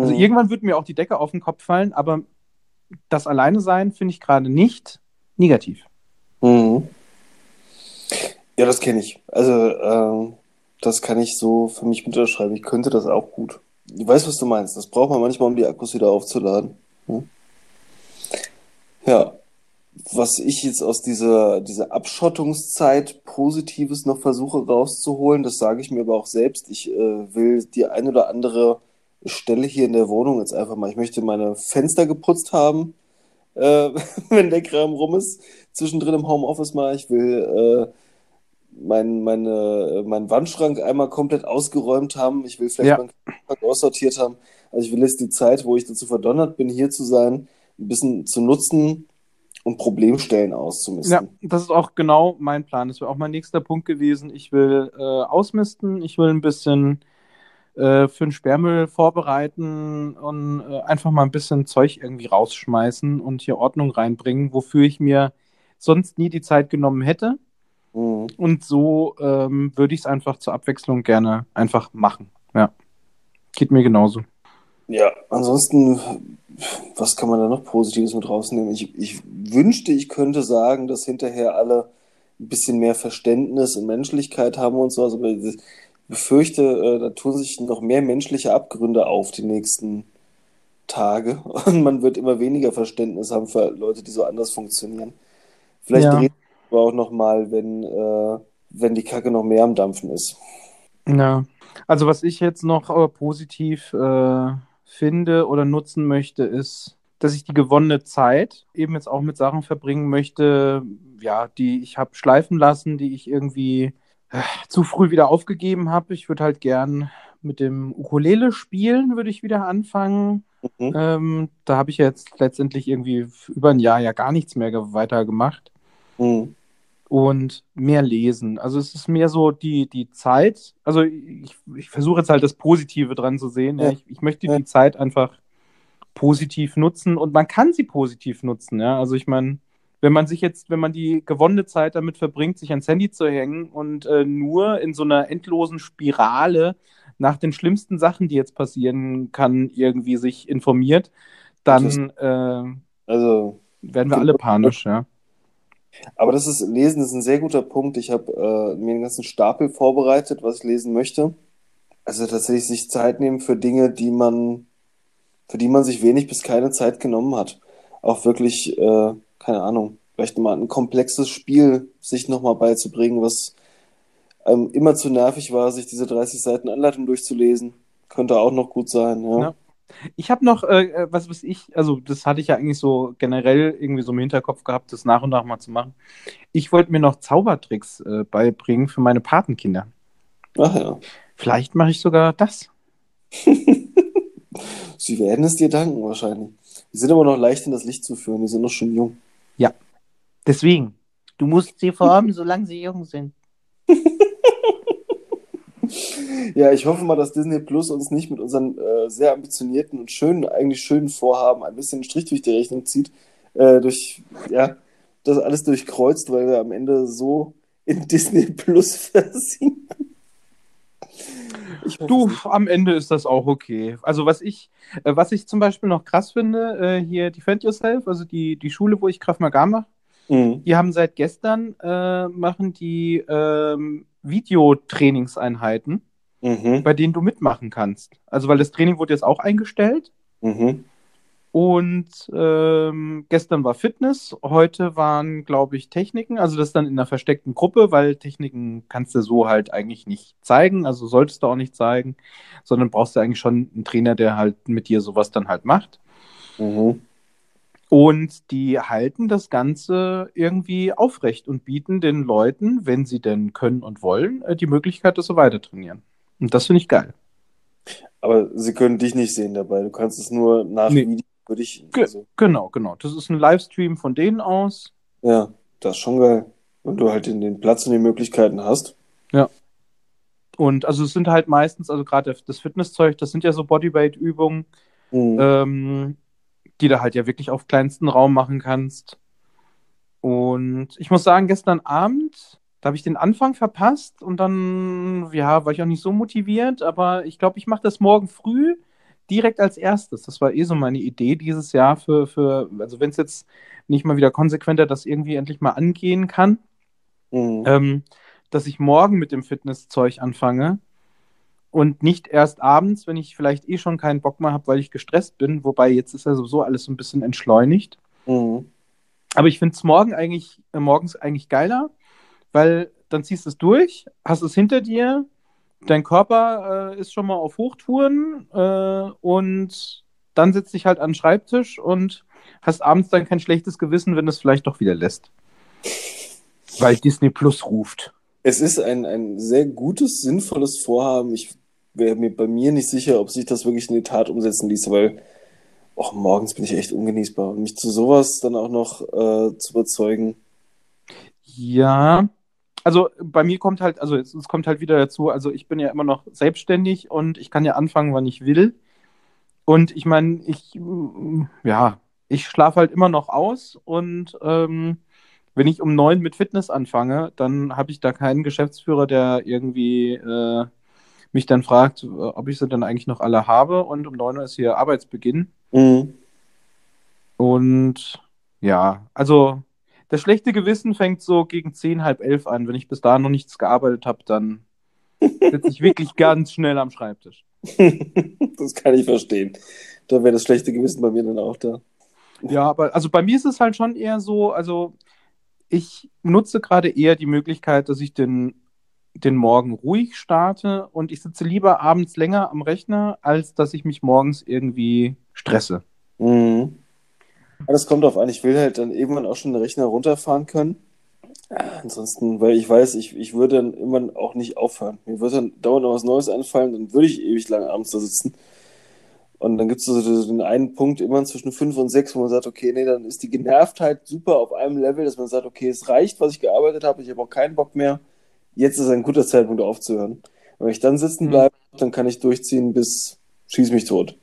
Also Mhm. irgendwann wird mir auch die Decke auf den Kopf fallen, aber das Alleine sein finde ich gerade nicht negativ. Mhm. Ja, das kenne ich. Also, ähm, das kann ich so für mich mit unterschreiben. Ich könnte das auch gut. Ich weiß, was du meinst. Das braucht man manchmal, um die Akkus wieder aufzuladen. Hm? Ja. Was ich jetzt aus dieser, dieser Abschottungszeit Positives noch versuche rauszuholen, das sage ich mir aber auch selbst. Ich äh, will die ein oder andere Stelle hier in der Wohnung jetzt einfach mal. Ich möchte meine Fenster geputzt haben, äh, wenn der Kram rum ist. Zwischendrin im Homeoffice mal. Ich will äh, mein, meine, meinen Wandschrank einmal komplett ausgeräumt haben. Ich will vielleicht Ja. meinen Kühlschrank aussortiert haben. Also ich will jetzt die Zeit, wo ich dazu verdonnert bin, hier zu sein, ein bisschen zu nutzen und Problemstellen Ja, auszumisten. das ist auch genau mein Plan. Das wäre auch mein nächster Punkt gewesen. Ich will äh, ausmisten, ich will ein bisschen äh, für den Sperrmüll vorbereiten und äh, einfach mal ein bisschen Zeug irgendwie rausschmeißen und hier Ordnung reinbringen, wofür ich mir sonst nie die Zeit genommen hätte. Mhm. Und so ähm, würde ich es einfach zur Abwechslung gerne einfach machen. Ja. Geht mir genauso. Ja, ansonsten, was kann man da noch Positives mit rausnehmen? Ich, ich wünschte, ich könnte sagen, dass hinterher alle ein bisschen mehr Verständnis und Menschlichkeit haben und so. Also befürchte, äh, da tun sich noch mehr menschliche Abgründe auf die nächsten Tage und man wird immer weniger Verständnis haben für Leute, die so anders funktionieren. Vielleicht Ja. dreht es aber auch noch mal, wenn, äh, wenn die Kacke noch mehr am Dampfen ist. Ja. Also was ich jetzt noch äh, positiv äh, finde oder nutzen möchte, ist, dass ich die gewonnene Zeit eben jetzt auch mit Sachen verbringen möchte, ja, die ich habe schleifen lassen, die ich irgendwie zu früh wieder aufgegeben habe. Ich würde halt gern mit dem Ukulele spielen, würde ich wieder anfangen. Mhm. Ähm, da habe ich jetzt letztendlich irgendwie über ein Jahr ja gar nichts mehr ge- weiter gemacht Mhm. und mehr lesen. Also es ist mehr so die, die Zeit. Also ich, ich versuche jetzt halt das Positive dran zu sehen. Ja. Ja. Ich, ich möchte Ja. die Zeit einfach positiv nutzen und man kann sie positiv nutzen. Ja. Also ich meine, wenn man sich jetzt, wenn man die gewonnene Zeit damit verbringt, sich ans Handy zu hängen und äh, nur in so einer endlosen Spirale nach den schlimmsten Sachen, die jetzt passieren kann, irgendwie sich informiert, dann äh, Also, werden wir alle panisch, ja. aber das ist, Lesen ist ein sehr guter Punkt. Ich habe äh, mir einen ganzen Stapel vorbereitet, was ich lesen möchte. Also tatsächlich sich Zeit nehmen für Dinge, die man, für die man sich wenig bis keine Zeit genommen hat. Auch wirklich, äh, keine Ahnung, vielleicht mal ein komplexes Spiel sich nochmal beizubringen, was ähm, immer zu nervig war, sich diese 30 Seiten Anleitung durchzulesen. Könnte auch noch gut sein, ja. Ja. Ich habe noch, äh, was weiß ich, also das hatte ich ja eigentlich so generell irgendwie so im Hinterkopf gehabt, das nach und nach mal zu machen. Ich wollte mir noch Zaubertricks äh, beibringen für meine Patenkinder. Ach ja. Vielleicht mache ich sogar das. Sie werden es dir danken, wahrscheinlich. Die sind aber noch leicht in das Licht zu führen, die sind noch schon jung. Deswegen, du musst sie formen, solange sie jung sind. Ja, ich hoffe mal, dass Disney Plus uns nicht mit unseren äh, sehr ambitionierten und schönen, eigentlich schönen Vorhaben ein bisschen einen Strich durch die Rechnung zieht, äh, durch, ja, das alles durchkreuzt, weil wir am Ende so in Disney Plus versinken. Ich Du, am Ende ist das auch okay. Also was ich, äh, was ich zum Beispiel noch krass finde, äh, hier Defend Yourself, also die, die Schule, wo ich Krav Maga mache, Mhm. die haben seit gestern, äh, machen die ähm, Videotrainingseinheiten. Mhm. bei denen du mitmachen kannst. Also, weil das Training wurde jetzt auch eingestellt Mhm. Und ähm, gestern war Fitness, heute waren, glaube ich, Techniken, also das dann in einer versteckten Gruppe, weil Techniken kannst du so halt eigentlich nicht zeigen, also solltest du auch nicht zeigen, sondern brauchst du eigentlich schon einen Trainer, der halt mit dir sowas dann halt macht. Mhm. Und die halten das Ganze irgendwie aufrecht und bieten den Leuten, wenn sie denn können und wollen, äh, die Möglichkeit, das so weiter trainieren. Und das finde ich geil. Aber sie können dich nicht sehen dabei. Du kannst es nur nach Nee. Video für dich. Ge- Also, Genau, genau. Das ist ein Livestream von denen aus. ja, das ist schon geil. Wenn du halt den, den Platz und die Möglichkeiten hast. Und also es sind halt meistens, also gerade das Fitnesszeug, das sind ja so Bodyweight-Übungen, Mhm. ähm, die du halt ja wirklich auf kleinsten Raum machen kannst. Und ich muss sagen, gestern Abend, da habe ich den Anfang verpasst und dann, ja, war ich auch nicht so motiviert, aber ich glaube, ich mache das morgen früh direkt als erstes. Das war eh so meine Idee dieses Jahr für, für also wenn es jetzt nicht mal wieder konsequenter das irgendwie endlich mal angehen kann, Mhm. ähm, dass ich morgen mit dem Fitnesszeug anfange und nicht erst abends, wenn ich vielleicht eh schon keinen Bock mehr habe, weil ich gestresst bin. Wobei jetzt ist ja sowieso alles so ein bisschen entschleunigt. Mhm. Aber ich finde es morgen eigentlich, äh, morgens eigentlich geiler, weil dann ziehst du es durch, hast es hinter dir, dein Körper äh, ist schon mal auf Hochtouren äh, und dann sitzt dich halt an den Schreibtisch und hast abends dann kein schlechtes Gewissen, wenn es vielleicht doch wieder lässt. Weil Disney Plus ruft. Es ist ein, ein sehr gutes, sinnvolles Vorhaben. Ich wäre mir bei mir nicht sicher, ob sich das wirklich in die Tat umsetzen ließe, weil auch morgens bin ich echt ungenießbar. Und mich zu sowas dann auch noch äh, zu überzeugen. Ja, also bei mir kommt halt, also es, es kommt halt wieder dazu, also ich bin ja immer noch selbstständig und ich kann ja anfangen, wann ich will. Und ich meine, ich, mm, ja, ich schlafe halt immer noch aus und ähm, wenn ich um neun mit Fitness anfange, dann habe ich da keinen Geschäftsführer, der irgendwie äh, mich dann fragt, äh, ob ich sie dann eigentlich noch alle habe. Und um neun Uhr ist hier Arbeitsbeginn. Mhm. Und ja, also das schlechte Gewissen fängt so gegen zehn, halb elf an. Wenn ich bis dahin noch nichts gearbeitet habe, dann sitze ich wirklich ganz schnell am Schreibtisch. das kann ich verstehen. Da wäre das schlechte Gewissen bei mir dann auch da. Ja, aber also bei mir ist es halt schon eher so, also ich nutze gerade eher die Möglichkeit, dass ich den, den Morgen ruhig starte und ich sitze lieber abends länger am Rechner, als dass ich mich morgens irgendwie stresse. Mhm. Das kommt auf an. Ich will halt dann irgendwann auch schon den Rechner runterfahren können. Ja, ansonsten, weil ich weiß, ich, ich würde dann irgendwann auch nicht aufhören. Mir würde dann dauernd noch was Neues einfallen, dann würde ich ewig lang abends da sitzen. Und dann gibt es so den einen Punkt immer zwischen fünf und sechs, wo man sagt, okay, nee, dann ist die Genervtheit super auf einem Level, dass man sagt, okay, es reicht, was ich gearbeitet habe, ich habe auch keinen Bock mehr. Jetzt ist ein guter Zeitpunkt aufzuhören. Wenn ich dann sitzen bleibe, mhm. dann kann ich durchziehen bis schieß mich tot.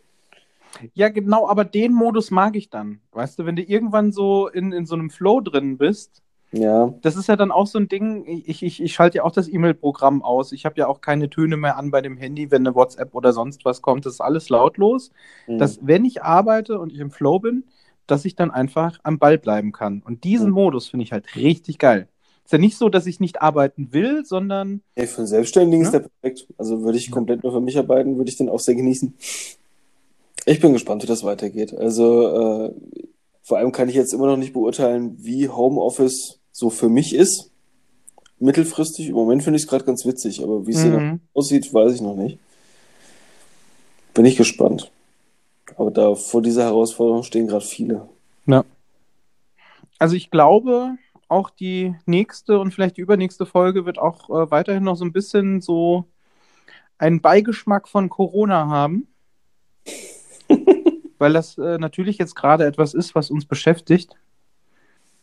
Ja, genau, aber den Modus mag ich dann. Weißt du, wenn du irgendwann so in, in so einem Flow drin bist, ja. Das ist ja dann auch so ein Ding, ich, ich, ich schalte ja auch das E-Mail-Programm aus. Ich habe ja auch keine Töne mehr an bei dem Handy, wenn eine WhatsApp oder sonst was kommt. Das ist alles lautlos. Mhm. Dass, wenn ich arbeite und ich im Flow bin, dass ich dann einfach am Ball bleiben kann. Und diesen mhm. Modus finde ich halt richtig geil. Ist ja nicht so, dass ich nicht arbeiten will, sondern. Hey, für einen Selbstständigen ja? ist der perfekt. Also würde ich komplett nur für mich arbeiten, würde ich den auch sehr genießen. Ich bin gespannt, wie das weitergeht. Also äh, vor allem kann ich jetzt immer noch nicht beurteilen, wie Homeoffice so für mich ist. Mittelfristig, im Moment finde ich es gerade ganz witzig, aber wie es mhm. aussieht, weiß ich noch nicht. Bin ich gespannt. Aber da vor dieser Herausforderung stehen gerade viele. Ja. Also ich glaube, auch die nächste und vielleicht die übernächste Folge wird auch äh, weiterhin noch so ein bisschen so einen Beigeschmack von Corona haben. Weil das äh, natürlich jetzt gerade etwas ist, was uns beschäftigt.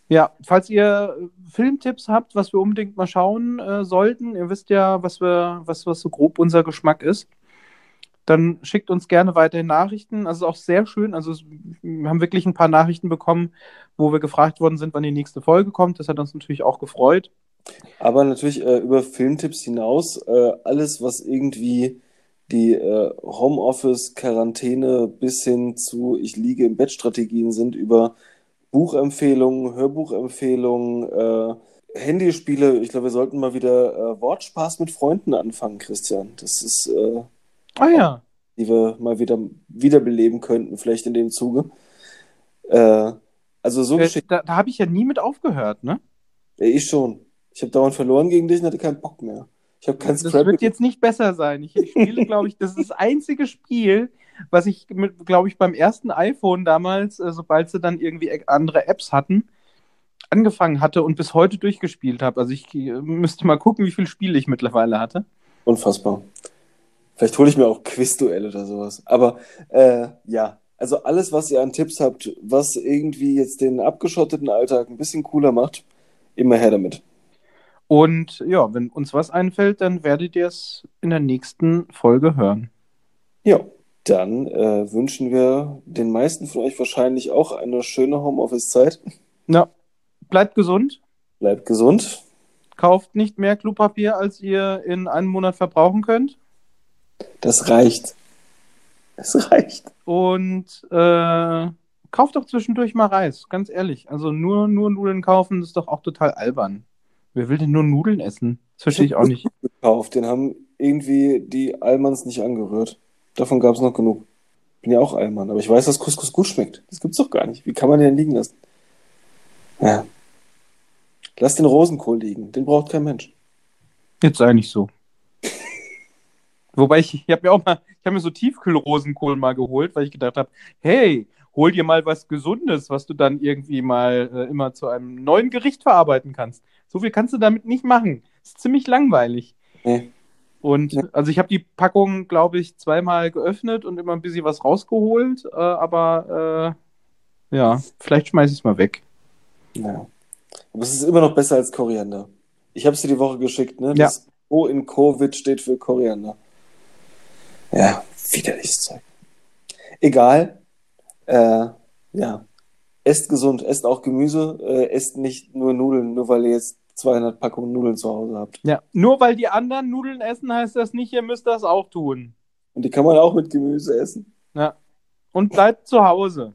Ja, falls ihr Filmtipps habt, was wir unbedingt mal schauen äh, sollten, ihr wisst ja, was wir, was, was so grob unser Geschmack ist, dann schickt uns gerne weiterhin Nachrichten. Also auch sehr schön. Also wir haben wirklich ein paar Nachrichten bekommen, wo wir gefragt worden sind, wann die nächste Folge kommt. Das hat uns natürlich auch gefreut. Aber natürlich äh, über Filmtipps hinaus, äh, alles, was irgendwie die äh, Homeoffice-Quarantäne bis hin zu Ich liege im Bett-Strategien sind, über Buchempfehlungen, Hörbuchempfehlungen, äh, Handyspiele. Ich glaube, wir sollten mal wieder äh, Wortspaß mit Freunden anfangen, Christian. Das ist, äh, ah, ja. die wir mal wieder wiederbeleben könnten, vielleicht in dem Zuge. Äh, also so äh, Da, da habe ich ja nie mit aufgehört, ne? Ja, ich schon. Ich habe dauernd verloren gegen dich und hatte keinen Bock mehr. Ich habe kein Das wird jetzt nicht besser sein. Ich, spiele, glaube ich, das ist das einzige Spiel, was ich, glaube ich, beim ersten iPhone damals, äh, sobald sie dann irgendwie e-, andere Apps hatten, angefangen hatte und bis heute durchgespielt habe. Also ich äh, müsste mal gucken, wie viele Spiele ich mittlerweile hatte. Unfassbar. Vielleicht hole ich mir auch Quizduell oder sowas. Aber äh, ja, also alles, was ihr an Tipps habt, was irgendwie jetzt den abgeschotteten Alltag ein bisschen cooler macht, immer her damit. Und ja, wenn uns was einfällt, dann werdet ihr es in der nächsten Folge hören. Ja, dann äh, wünschen wir den meisten von euch wahrscheinlich auch eine schöne Homeoffice-Zeit. Ja, bleibt gesund. Bleibt gesund. Kauft nicht mehr Klopapier, als ihr in einem Monat verbrauchen könnt. Das reicht. Es reicht. Und äh, kauft doch zwischendurch mal Reis, ganz ehrlich. Also nur, nur Nudeln kaufen, ist doch auch total albern. Wer will denn nur Nudeln essen? Das verstehe ich, ich auch nicht. Gekauft. Den haben irgendwie die Allmanns nicht angerührt. Davon gab es noch genug. Bin ja auch Allmann, aber ich weiß, dass Couscous gut schmeckt. Das gibt's doch gar nicht. Wie kann man den liegen lassen? Ja. Lass den Rosenkohl liegen. Den braucht kein Mensch. Jetzt nicht so. Wobei ich, ich habe mir auch mal, ich habe mir so Tiefkühlrosenkohl mal geholt, weil ich gedacht habe, hey, hol dir mal was Gesundes, was du dann irgendwie mal äh, immer zu einem neuen Gericht verarbeiten kannst. So viel kannst du damit nicht machen. Ist ziemlich langweilig. Nee. Und ja. also ich habe die Packung, glaube ich, zweimal geöffnet und immer ein bisschen was rausgeholt, äh, aber äh, ja, vielleicht schmeiße ich es mal weg. Ja. Aber es ist immer noch besser als Koriander. Ich habe es dir die Woche geschickt, ne? Das ja. O in Covid steht für Koriander. Ja, widerliches Zeug. Egal. Äh, ja. Esst gesund, esst auch Gemüse, äh, esst nicht nur Nudeln, nur weil ihr jetzt 200 Packungen Nudeln zu Hause habt. Ja, nur weil die anderen Nudeln essen, heißt das nicht, ihr müsst das auch tun. Und die kann man auch mit Gemüse essen. Ja. Und bleibt zu Hause.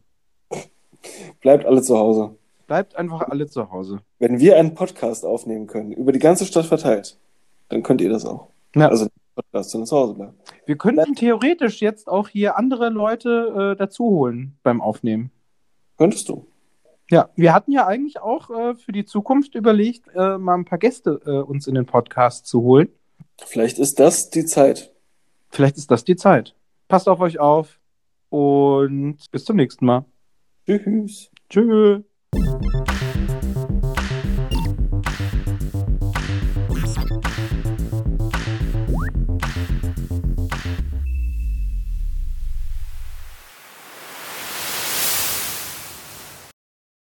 Bleibt alle zu Hause. Bleibt einfach alle zu Hause. Wenn wir einen Podcast aufnehmen können, über die ganze Stadt verteilt, dann könnt ihr das auch. Ja. Also Podcast, sondern zu Hause bleiben. Wir könnten theoretisch jetzt auch hier andere Leute äh, dazu holen beim Aufnehmen. Könntest du. Ja, wir hatten ja eigentlich auch äh, für die Zukunft überlegt, äh, mal ein paar Gäste äh, uns in den Podcast zu holen. Vielleicht ist das die Zeit. Vielleicht ist das die Zeit. Passt auf euch auf und bis zum nächsten Mal. Tschüss. Tschüss.